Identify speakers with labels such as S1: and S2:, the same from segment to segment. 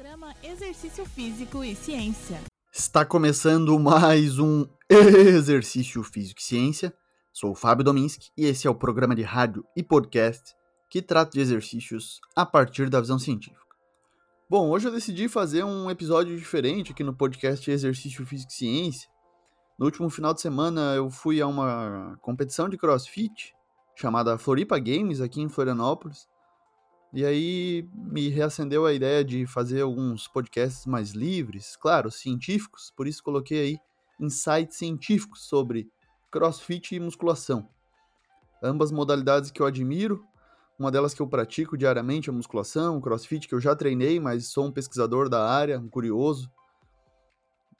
S1: Programa Exercício Físico e Ciência.
S2: Está começando mais um Exercício Físico e Ciência. Sou o Fábio Dominski e esse é o programa de rádio e podcast que trata de exercícios a partir da visão científica. Bom, hoje eu decidi fazer um episódio diferente aqui no podcast Exercício Físico e Ciência. No último final de semana eu fui a uma competição de crossfit chamada Floripa Games aqui em Florianópolis e aí me reacendeu a ideia de fazer alguns podcasts mais livres, claro, científicos, por isso coloquei aí insights científicos sobre crossfit e musculação. Ambas modalidades que eu admiro, uma delas que eu pratico diariamente a musculação, o crossfit que eu já treinei, mas sou um pesquisador da área, um curioso.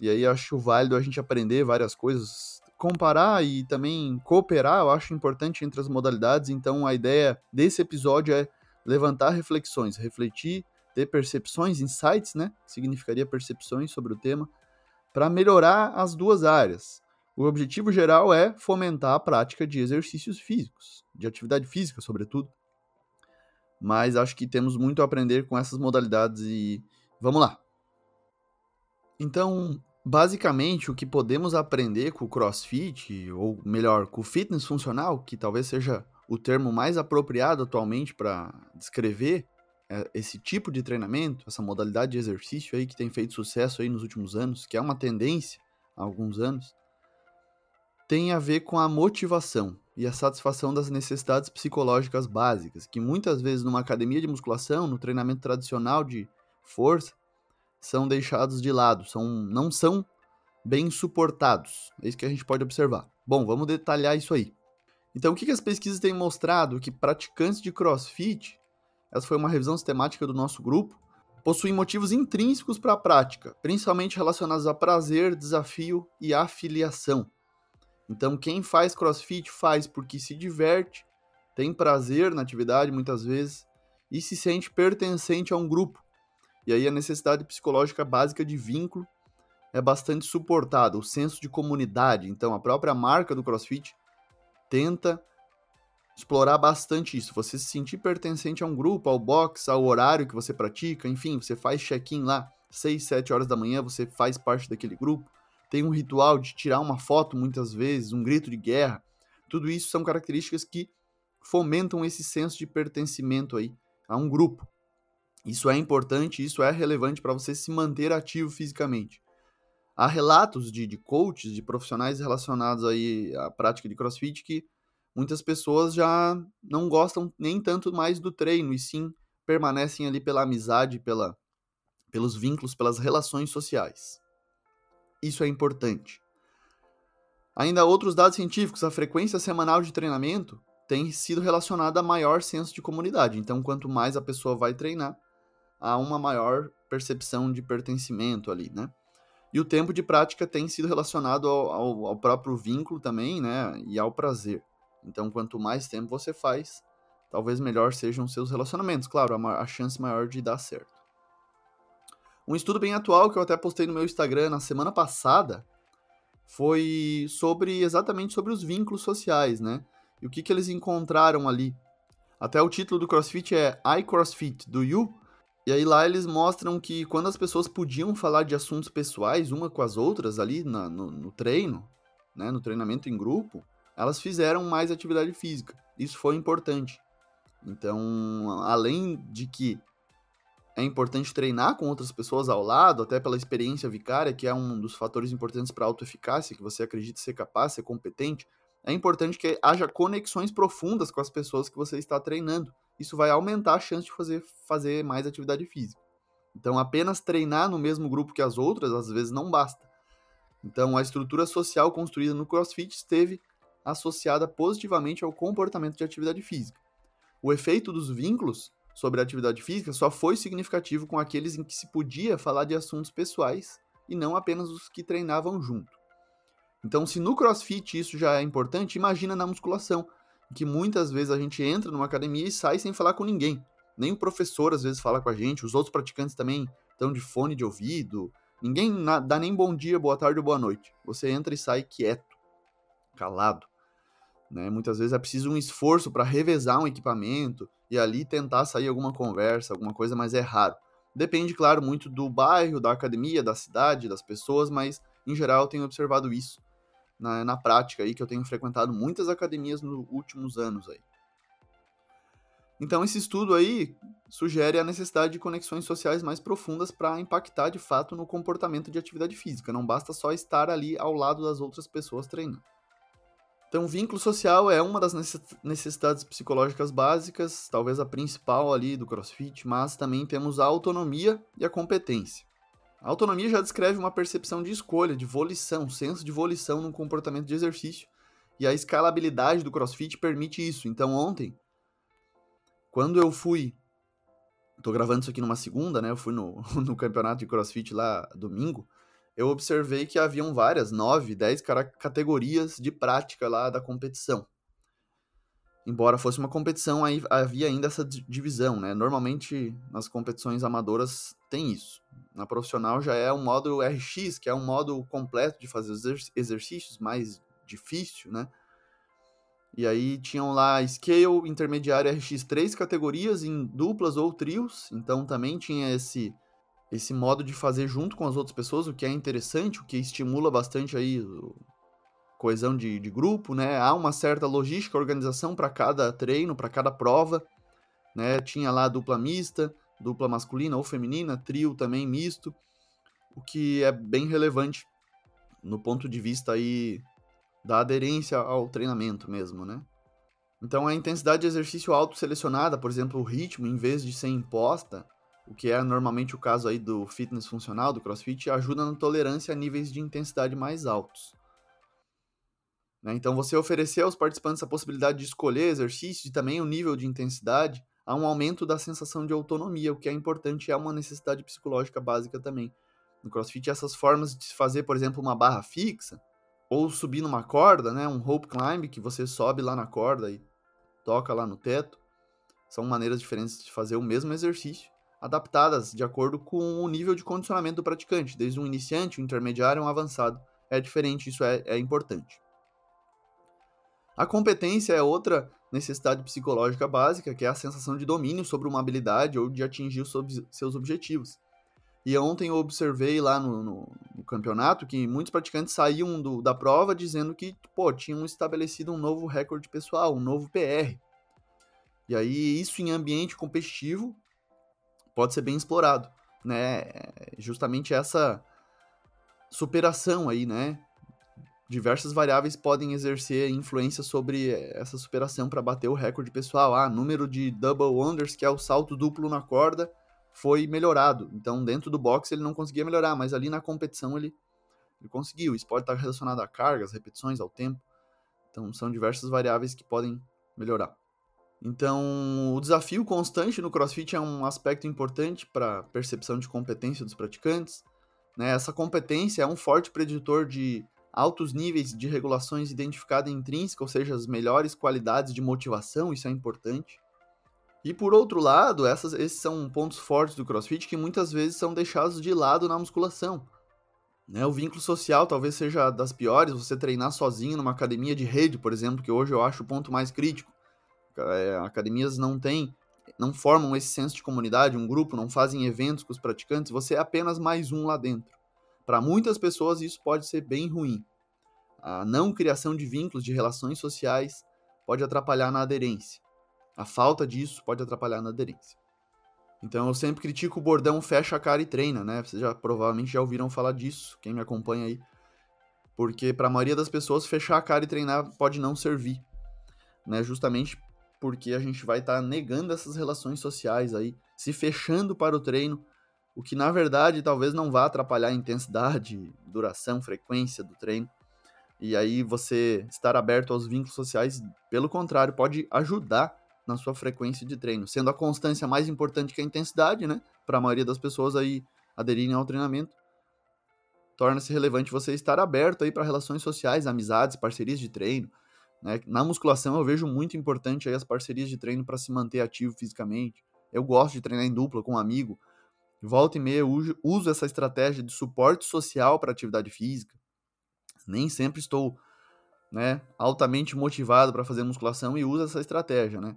S2: E aí acho válido a gente aprender várias coisas, comparar e também cooperar, eu acho importante entre as modalidades, então a ideia desse episódio é levantar reflexões, refletir, ter percepções, insights, né? Significaria percepções sobre o tema, para melhorar as duas áreas. O objetivo geral é fomentar a prática de exercícios físicos, de atividade física, sobretudo. Mas acho que temos muito a aprender com essas modalidades e vamos lá. Então, basicamente, o que podemos aprender com o CrossFit, ou melhor, com o fitness funcional, que talvez seja o termo mais apropriado atualmente para descrever é, esse tipo de treinamento, essa modalidade de exercício aí que tem feito sucesso aí nos últimos anos, que é uma tendência há alguns anos, tem a ver com a motivação e a satisfação das necessidades psicológicas básicas, que muitas vezes numa academia de musculação, no treinamento tradicional de força, são deixados de lado, são, não são bem suportados. É isso que a gente pode observar. Bom, vamos detalhar isso aí. Então, o que, que as pesquisas têm mostrado? Que praticantes de crossfit, essa foi uma revisão sistemática do nosso grupo, possuem motivos intrínsecos para a prática, principalmente relacionados a prazer, desafio e afiliação. Então, quem faz crossfit faz porque se diverte, tem prazer na atividade muitas vezes e se sente pertencente a um grupo. E aí a necessidade psicológica básica de vínculo é bastante suportada, o senso de comunidade. Então, a própria marca do CrossFit tenta explorar bastante isso. Você se sentir pertencente a um grupo, ao box, ao horário que você pratica, enfim, você faz check-in lá, 6, 7 horas da manhã, você faz parte daquele grupo. Tem um ritual de tirar uma foto muitas vezes, um grito de guerra. Tudo isso são características que fomentam esse senso de pertencimento aí a um grupo. Isso é importante, isso é relevante para você se manter ativo fisicamente. Há relatos de, de coaches, de profissionais relacionados aí à prática de crossfit que muitas pessoas já não gostam nem tanto mais do treino, e sim permanecem ali pela amizade, pela, pelos vínculos, pelas relações sociais. Isso é importante. Ainda outros dados científicos, a frequência semanal de treinamento tem sido relacionada a maior senso de comunidade. Então, quanto mais a pessoa vai treinar, há uma maior percepção de pertencimento ali, né? E o tempo de prática tem sido relacionado ao, ao, ao, próprio vínculo também, né? E ao prazer. Então, quanto mais tempo você faz, talvez melhor sejam seus relacionamentos. Claro, a, a chance maior de dar certo. Um estudo bem atual que eu até postei no meu Instagram na semana passada foi sobre exatamente sobre os vínculos sociais, né? E o que, que eles encontraram ali. Até o título do CrossFit é I CrossFit Do You? E aí lá eles mostram que quando as pessoas podiam falar de assuntos pessoais uma com as outras ali na, no, no treino, né, no treinamento em grupo, elas fizeram mais atividade física. Isso foi importante. Então, além de que é importante treinar com outras pessoas ao lado, até pela experiência vicária, que é um dos fatores importantes para a autoeficácia, que você acredita ser capaz, ser competente, é importante que haja conexões profundas com as pessoas que você está treinando isso vai aumentar a chance de fazer, fazer mais atividade física. Então, apenas treinar no mesmo grupo que as outras, às vezes, não basta. Então, a estrutura social construída no CrossFit esteve associada positivamente ao comportamento de atividade física. O efeito dos vínculos sobre a atividade física só foi significativo com aqueles em que se podia falar de assuntos pessoais e não apenas os que treinavam junto. Então, se no CrossFit isso já é importante, imagina na musculação, que muitas vezes a gente entra numa academia e sai sem falar com ninguém. Nem o professor às vezes fala com a gente, os outros praticantes também estão de fone de ouvido. Ninguém dá nem bom dia, boa tarde ou boa noite. Você entra e sai quieto, calado. Né? Muitas vezes é preciso um esforço para revezar um equipamento e ali tentar sair alguma conversa, alguma coisa, mas é raro. Depende, claro, muito do bairro, da academia, da cidade, das pessoas, mas em geral eu tenho observado isso na, na prática aí, que eu tenho frequentado muitas academias nos últimos anos aí. Então, esse estudo aí sugere a necessidade de conexões sociais mais profundas para impactar de fato no comportamento de atividade física. Não basta só estar ali ao lado das outras pessoas treinando. Então, vínculo social é uma das necessidades psicológicas básicas, talvez a principal ali do CrossFit, mas também temos a autonomia e a competência. A autonomia já descreve uma percepção de escolha, de volição, senso de volição no comportamento de exercício, e a escalabilidade do CrossFit permite isso. Então, ontem, quando eu fui. Tô gravando isso aqui numa segunda, né? Eu fui no, no campeonato de CrossFit lá domingo. Eu observei que haviam várias, nove, dez categorias de prática lá da competição. Embora fosse uma competição, aí havia ainda essa divisão, né? Normalmente nas competições amadoras tem isso. Na profissional já é um modo RX, que é um modo completo de fazer os exercícios, mais difícil, né? E aí tinham lá Scale, Intermediário RX, três categorias em duplas ou trios, então também tinha esse esse modo de fazer junto com as outras pessoas, o que é interessante, o que estimula bastante aí coesão de, de grupo, né? Há uma certa logística, organização para cada treino, para cada prova, né? Tinha lá dupla mista, dupla masculina ou feminina, trio também misto, o que é bem relevante no ponto de vista aí da aderência ao treinamento mesmo, né? Então a intensidade de exercício auto-selecionada, por exemplo, o ritmo, em vez de ser imposta, o que é normalmente o caso aí do fitness funcional, do crossfit, ajuda na tolerância a níveis de intensidade mais altos. Né? Então você oferecer aos participantes a possibilidade de escolher exercícios e também o nível de intensidade, há um aumento da sensação de autonomia, o que é importante é uma necessidade psicológica básica também. No crossfit, essas formas de se fazer, por exemplo, uma barra fixa, ou subir numa corda, né, um rope climb, que você sobe lá na corda e toca lá no teto, são maneiras diferentes de fazer o mesmo exercício, adaptadas de acordo com o nível de condicionamento do praticante, desde um iniciante, um intermediário, um avançado. É diferente, isso é, é importante. A competência é outra necessidade psicológica básica, que é a sensação de domínio sobre uma habilidade ou de atingir os seus objetivos. E ontem eu observei lá no, no, no campeonato que muitos praticantes saíam do, da prova dizendo que, pô, tinham estabelecido um novo recorde pessoal, um novo PR. E aí, isso em ambiente competitivo pode ser bem explorado, né? Justamente essa superação aí, né? Diversas variáveis podem exercer influência sobre essa superação para bater o recorde pessoal. Ah, número de double wonders, que é o salto duplo na corda, foi melhorado. Então, dentro do boxe ele não conseguia melhorar, mas ali na competição ele, ele conseguiu. Isso pode estar relacionado a cargas, repetições, ao tempo. Então, são diversas variáveis que podem melhorar. Então, o desafio constante no CrossFit é um aspecto importante para a percepção de competência dos praticantes. Né? Essa competência é um forte preditor de altos níveis de regulações identificada intrínseca, ou seja, as melhores qualidades de motivação, isso é importante. E por outro lado, essas, esses são pontos fortes do CrossFit que muitas vezes são deixados de lado na musculação. Né? O vínculo social talvez seja das piores, você treinar sozinho numa academia de rede, por exemplo, que hoje eu acho o ponto mais crítico. É, academias não têm, não formam esse senso de comunidade, um grupo, não fazem eventos com os praticantes, você é apenas mais um lá dentro. Para muitas pessoas isso pode ser bem ruim. A não criação de vínculos, de relações sociais, pode atrapalhar na aderência. A falta disso pode atrapalhar na aderência. Então eu sempre critico o bordão fecha a cara e treina, né? Vocês já provavelmente já ouviram falar disso, quem me acompanha aí. Porque para a maioria das pessoas fechar a cara e treinar pode não servir, né? Justamente porque a gente vai estar tá negando essas relações sociais aí, se fechando para o treino, o que na verdade talvez não vá atrapalhar a intensidade, duração, frequência do treino. E aí você estar aberto aos vínculos sociais, pelo contrário, pode ajudar na sua frequência de treino, sendo a constância mais importante que a intensidade, né? Para a maioria das pessoas aí aderirem ao treinamento, torna-se relevante você estar aberto aí para relações sociais, amizades, parcerias de treino, né? Na musculação eu vejo muito importante aí as parcerias de treino para se manter ativo fisicamente. Eu gosto de treinar em dupla com um amigo. Volta e meia uso essa estratégia de suporte social para atividade física. Nem sempre estou, né, altamente motivado para fazer musculação e uso essa estratégia, né?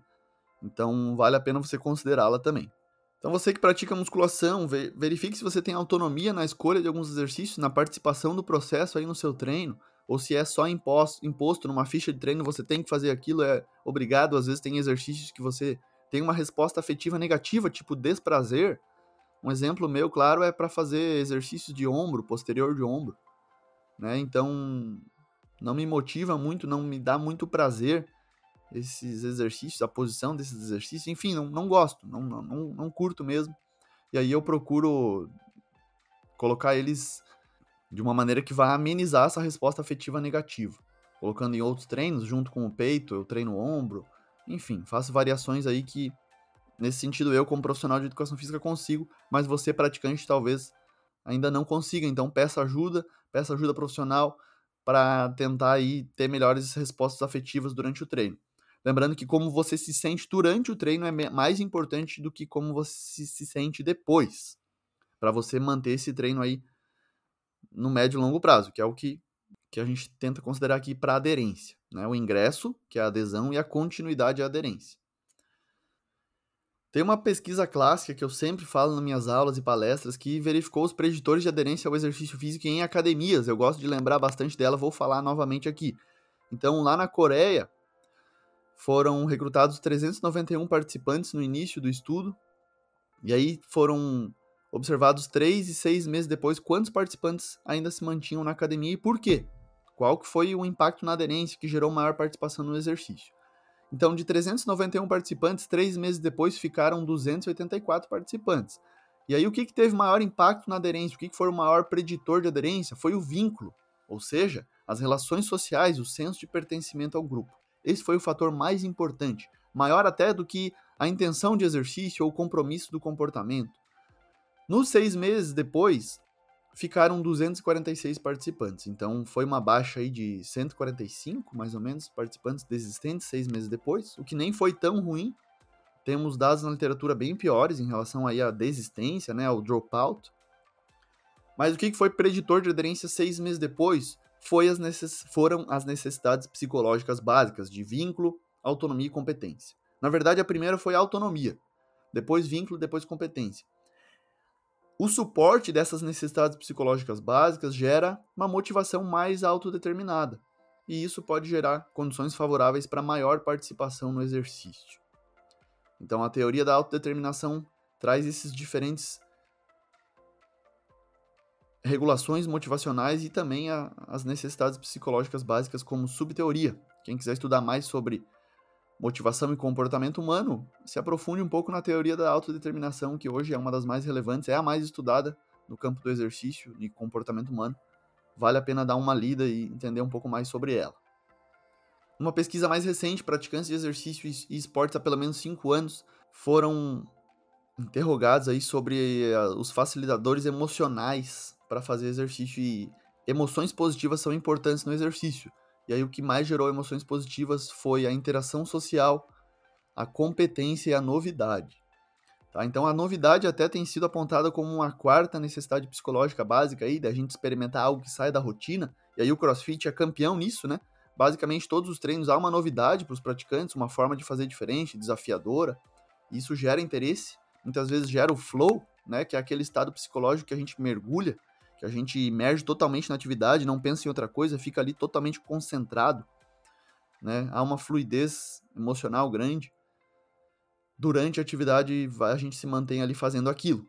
S2: Então vale a pena você considerá-la também. Então você que pratica musculação, verifique se você tem autonomia na escolha de alguns exercícios, na participação do processo aí no seu treino, ou se é só imposto, imposto numa ficha de treino, você tem que fazer aquilo, é obrigado, às vezes tem exercícios que você tem uma resposta afetiva negativa, tipo desprazer. Um exemplo meu, claro, é para fazer exercícios de ombro, posterior de ombro, né? Então, não me motiva muito, não me dá muito prazer esses exercícios, a posição desses exercícios, enfim, não, não gosto, não, não, não curto mesmo. E aí eu procuro colocar eles de uma maneira que vai amenizar essa resposta afetiva negativa. Colocando em outros treinos, junto com o peito, eu treino o ombro, enfim, faço variações aí que, nesse sentido, eu, como profissional de educação física, consigo, mas você, praticante, talvez ainda não consiga. Então, peça ajuda, peça ajuda profissional para tentar aí ter melhores respostas afetivas durante o treino. Lembrando que como você se sente durante o treino é mais importante do que como você se sente depois. Para você manter esse treino aí no médio e longo prazo, que é o que, que a gente tenta considerar aqui para aderência. Né? O ingresso, que é a adesão, e a continuidade e a aderência. Tem uma pesquisa clássica que eu sempre falo nas minhas aulas e palestras que verificou os preditores de aderência ao exercício físico em academias. Eu gosto de lembrar bastante dela, vou falar novamente aqui. Então, lá na Coreia, foram recrutados 391 participantes no início do estudo, e aí foram observados três e seis meses depois quantos participantes ainda se mantinham na academia e por quê. Qual que foi o impacto na aderência que gerou maior participação no exercício. Então, de 391 participantes, três meses depois ficaram 284 participantes. E aí, o que, que teve maior impacto na aderência? O que, que foi o maior preditor de aderência? Foi o vínculo, ou seja, as relações sociais, o senso de pertencimento ao grupo. Esse foi o fator mais importante, maior até do que a intenção de exercício ou o compromisso do comportamento. Nos seis meses depois, ficaram 246 participantes. Então foi uma baixa aí de 145, mais ou menos, participantes desistentes seis meses depois, o que nem foi tão ruim. Temos dados na literatura bem piores em relação aí à desistência, né, ao dropout. Mas o que foi preditor de aderência seis meses depois? foi as necess... foram as necessidades psicológicas básicas de vínculo, autonomia e competência. Na verdade, a primeira foi a autonomia, depois vínculo, depois competência. O suporte dessas necessidades psicológicas básicas gera uma motivação mais autodeterminada, e isso pode gerar condições favoráveis para maior participação no exercício. Então, a teoria da autodeterminação traz esses diferentes regulações motivacionais e também a, as necessidades psicológicas básicas como subteoria. Quem quiser estudar mais sobre motivação e comportamento humano, se aprofunde um pouco na teoria da autodeterminação, que hoje é uma das mais relevantes, é a mais estudada no campo do exercício e comportamento humano. Vale a pena dar uma lida e entender um pouco mais sobre ela. Uma pesquisa mais recente, praticantes de exercício e esportes há pelo menos 5 anos foram interrogados aí sobre uh, os facilitadores emocionais para fazer exercício e emoções positivas são importantes no exercício. E aí o que mais gerou emoções positivas foi a interação social, a competência e a novidade. Tá? Então a novidade até tem sido apontada como uma quarta necessidade psicológica básica aí, da gente experimentar algo que sai da rotina. E aí o CrossFit é campeão nisso, né? Basicamente todos os treinos há uma novidade para os praticantes, uma forma de fazer diferente, desafiadora. Isso gera interesse, muitas vezes gera o flow, né, que é aquele estado psicológico que a gente mergulha que a gente imerge totalmente na atividade, não pensa em outra coisa, fica ali totalmente concentrado, né? Há uma fluidez emocional grande. Durante a atividade, a gente se mantém ali fazendo aquilo.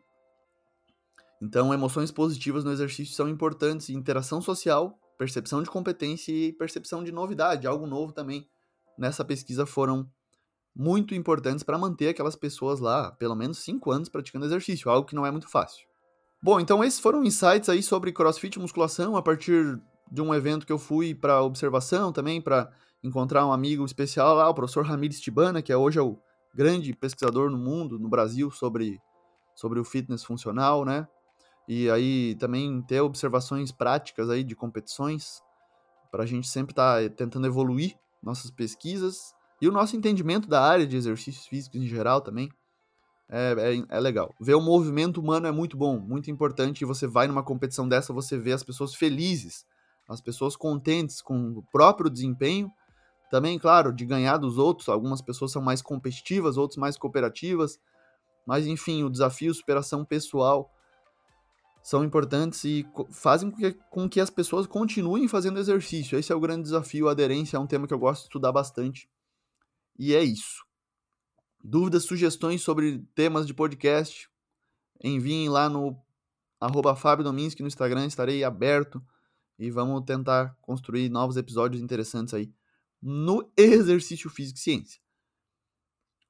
S2: Então, emoções positivas no exercício são importantes, interação social, percepção de competência e percepção de novidade, algo novo também. Nessa pesquisa foram muito importantes para manter aquelas pessoas lá pelo menos 5 anos praticando exercício, algo que não é muito fácil. Bom, então esses foram insights aí sobre CrossFit e musculação a partir de um evento que eu fui para observação também, para encontrar um amigo especial lá, o professor Ramires Tibana, que é hoje é o grande pesquisador no mundo, no Brasil, sobre, sobre o fitness funcional, né? E aí também ter observações práticas aí de competições, para a gente sempre estar tá tentando evoluir nossas pesquisas e o nosso entendimento da área de exercícios físicos em geral também é, é, é, legal. Ver o movimento humano é muito bom, muito importante. E você vai numa competição dessa, você vê as pessoas felizes, as pessoas contentes com o próprio desempenho. Também, claro, de ganhar dos outros. Algumas pessoas são mais competitivas, outras mais cooperativas. Mas enfim, o desafio, superação pessoal são importantes e fazem com que, com que as pessoas continuem fazendo exercício. Esse é o grande desafio. A aderência é um tema que eu gosto de estudar bastante. E é isso. Dúvidas, sugestões sobre temas de podcast, enviem lá no arroba Fábio Dominski no Instagram, estarei aberto e vamos tentar construir novos episódios interessantes aí no exercício físico e ciência.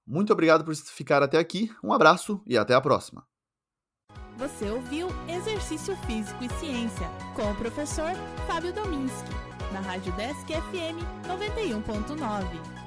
S2: Muito obrigado por ficar até aqui, um abraço e até a próxima.
S1: Você ouviu Exercício Físico e Ciência com o professor Fábio Dominski, na Rádio Desk FM 91.9.